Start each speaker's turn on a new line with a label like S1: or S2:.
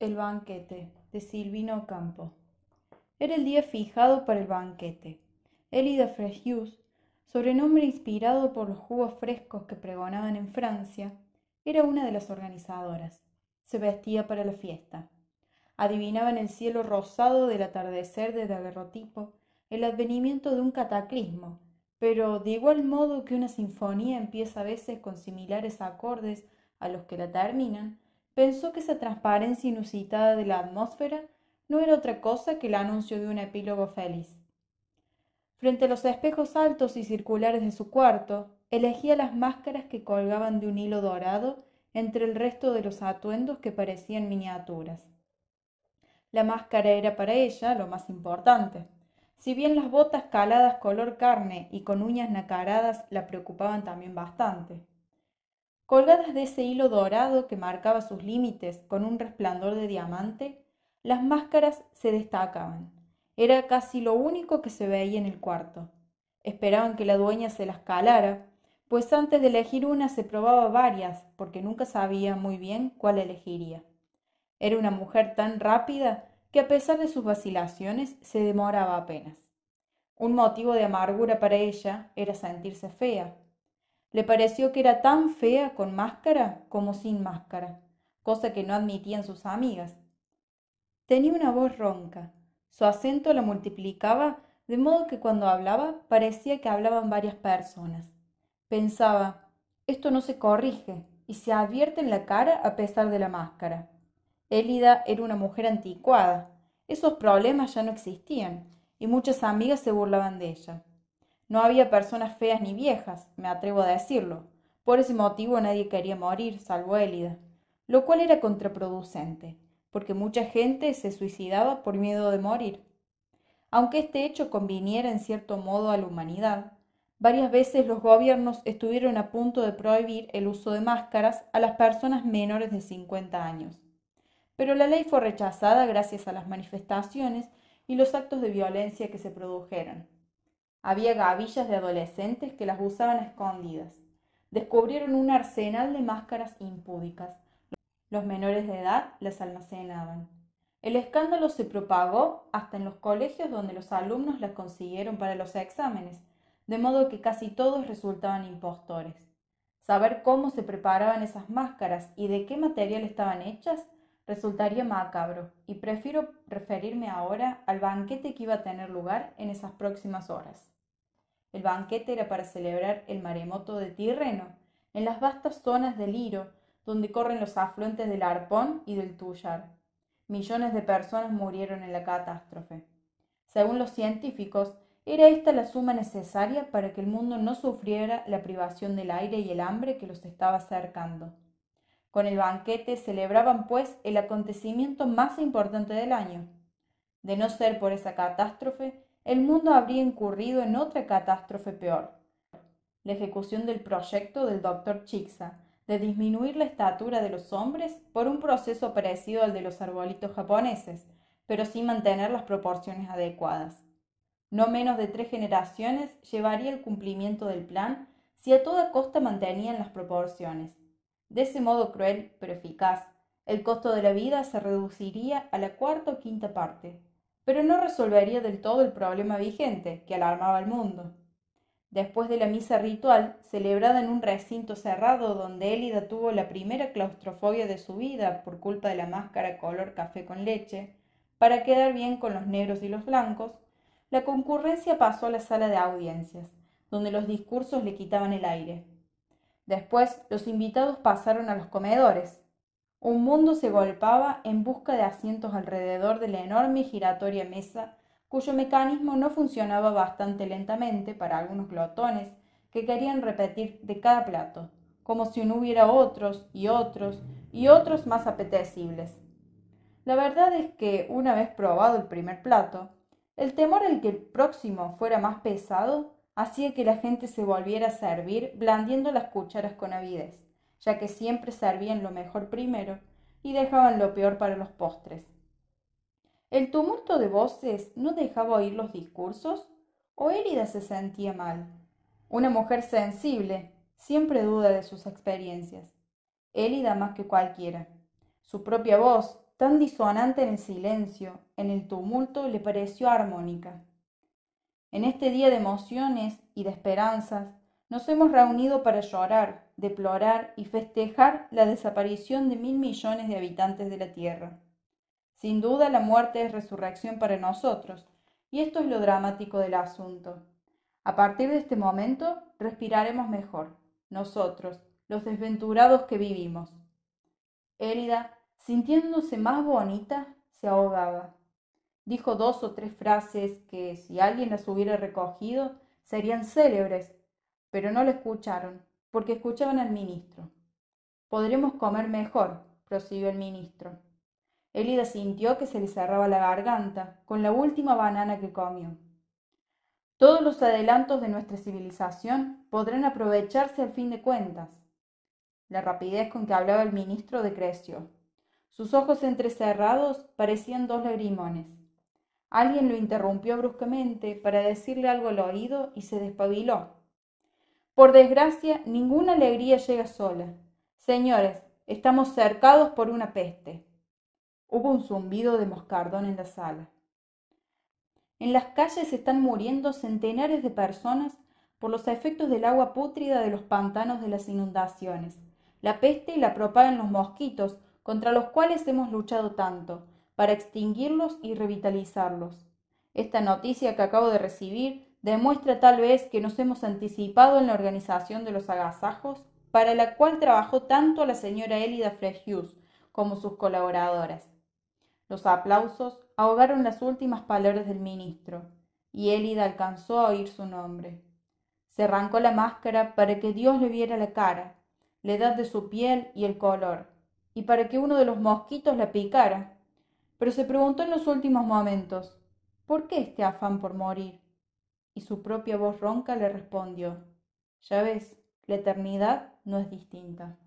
S1: El banquete de Silvino Campo. Era el día fijado para el banquete. Elida Frejus, sobrenombre inspirado por los jugos frescos que pregonaban en Francia, era una de las organizadoras. Se vestía para la fiesta. Adivinaba en el cielo rosado del atardecer de daguerrotipo el advenimiento de un cataclismo, pero de igual modo que una sinfonía empieza a veces con similares acordes a los que la terminan, pensó que esa transparencia inusitada de la atmósfera no era otra cosa que el anuncio de un epílogo feliz. Frente a los espejos altos y circulares de su cuarto, elegía las máscaras que colgaban de un hilo dorado entre el resto de los atuendos que parecían miniaturas. La máscara era para ella lo más importante. Si bien las botas caladas color carne y con uñas nacaradas la preocupaban también bastante. Colgadas de ese hilo dorado que marcaba sus límites con un resplandor de diamante, las máscaras se destacaban. Era casi lo único que se veía en el cuarto. Esperaban que la dueña se las calara, pues antes de elegir una se probaba varias, porque nunca sabía muy bien cuál elegiría. Era una mujer tan rápida que a pesar de sus vacilaciones se demoraba apenas. Un motivo de amargura para ella era sentirse fea, le pareció que era tan fea con máscara como sin máscara, cosa que no admitían sus amigas. Tenía una voz ronca. Su acento la multiplicaba de modo que cuando hablaba parecía que hablaban varias personas. Pensaba, esto no se corrige y se advierte en la cara a pesar de la máscara. Élida era una mujer anticuada. Esos problemas ya no existían y muchas amigas se burlaban de ella. No había personas feas ni viejas, me atrevo a decirlo. Por ese motivo nadie quería morir, salvo Élida, lo cual era contraproducente, porque mucha gente se suicidaba por miedo de morir. Aunque este hecho conviniera en cierto modo a la humanidad, varias veces los gobiernos estuvieron a punto de prohibir el uso de máscaras a las personas menores de 50 años. Pero la ley fue rechazada gracias a las manifestaciones y los actos de violencia que se produjeron. Había gavillas de adolescentes que las usaban escondidas. Descubrieron un arsenal de máscaras impúdicas. Los menores de edad las almacenaban. El escándalo se propagó hasta en los colegios donde los alumnos las consiguieron para los exámenes, de modo que casi todos resultaban impostores. Saber cómo se preparaban esas máscaras y de qué material estaban hechas resultaría macabro, y prefiero referirme ahora al banquete que iba a tener lugar en esas próximas horas. El banquete era para celebrar el maremoto de Tirreno, en las vastas zonas del Iro, donde corren los afluentes del Arpón y del Tuyar. Millones de personas murieron en la catástrofe. Según los científicos, era esta la suma necesaria para que el mundo no sufriera la privación del aire y el hambre que los estaba cercando. Con el banquete celebraban, pues, el acontecimiento más importante del año. De no ser por esa catástrofe, el mundo habría incurrido en otra catástrofe peor, la ejecución del proyecto del doctor Chixa de disminuir la estatura de los hombres por un proceso parecido al de los arbolitos japoneses, pero sin mantener las proporciones adecuadas. No menos de tres generaciones llevaría el cumplimiento del plan si a toda costa mantenían las proporciones. De ese modo cruel pero eficaz, el costo de la vida se reduciría a la cuarta o quinta parte, pero no resolvería del todo el problema vigente que alarmaba al mundo. Después de la misa ritual, celebrada en un recinto cerrado donde Élida tuvo la primera claustrofobia de su vida por culpa de la máscara color café con leche, para quedar bien con los negros y los blancos, la concurrencia pasó a la sala de audiencias, donde los discursos le quitaban el aire. Después, los invitados pasaron a los comedores, un mundo se golpaba en busca de asientos alrededor de la enorme giratoria mesa, cuyo mecanismo no funcionaba bastante lentamente para algunos glotones que querían repetir de cada plato, como si no hubiera otros y otros y otros más apetecibles. La verdad es que, una vez probado el primer plato, el temor al que el próximo fuera más pesado hacía que la gente se volviera a servir blandiendo las cucharas con avidez ya que siempre servían lo mejor primero y dejaban lo peor para los postres. El tumulto de voces no dejaba oír los discursos o Érida se sentía mal. Una mujer sensible siempre duda de sus experiencias. Élida más que cualquiera. Su propia voz, tan disonante en el silencio, en el tumulto, le pareció armónica. En este día de emociones y de esperanzas, nos hemos reunido para llorar, deplorar y festejar la desaparición de mil millones de habitantes de la Tierra. Sin duda la muerte es resurrección para nosotros, y esto es lo dramático del asunto. A partir de este momento respiraremos mejor, nosotros, los desventurados que vivimos. Élida, sintiéndose más bonita, se ahogaba. Dijo dos o tres frases que, si alguien las hubiera recogido, serían célebres, pero no la escucharon, porque escuchaban al ministro. Podremos comer mejor, prosiguió el ministro. Élida sintió que se le cerraba la garganta con la última banana que comió. Todos los adelantos de nuestra civilización podrán aprovecharse al fin de cuentas. La rapidez con que hablaba el ministro decreció. Sus ojos entrecerrados parecían dos lagrimones. Alguien lo interrumpió bruscamente para decirle algo al oído y se despabiló. Por desgracia, ninguna alegría llega sola. Señores, estamos cercados por una peste. Hubo un zumbido de moscardón en la sala. En las calles están muriendo centenares de personas por los efectos del agua pútrida de los pantanos de las inundaciones. La peste la propagan los mosquitos, contra los cuales hemos luchado tanto, para extinguirlos y revitalizarlos. Esta noticia que acabo de recibir demuestra tal vez que nos hemos anticipado en la organización de los agasajos, para la cual trabajó tanto la señora Elida Frejius como sus colaboradoras. Los aplausos ahogaron las últimas palabras del ministro, y Élida alcanzó a oír su nombre. Se arrancó la máscara para que Dios le viera la cara, la edad de su piel y el color, y para que uno de los mosquitos la picara. Pero se preguntó en los últimos momentos, ¿por qué este afán por morir? Y su propia voz ronca le respondió, ya ves, la eternidad no es distinta.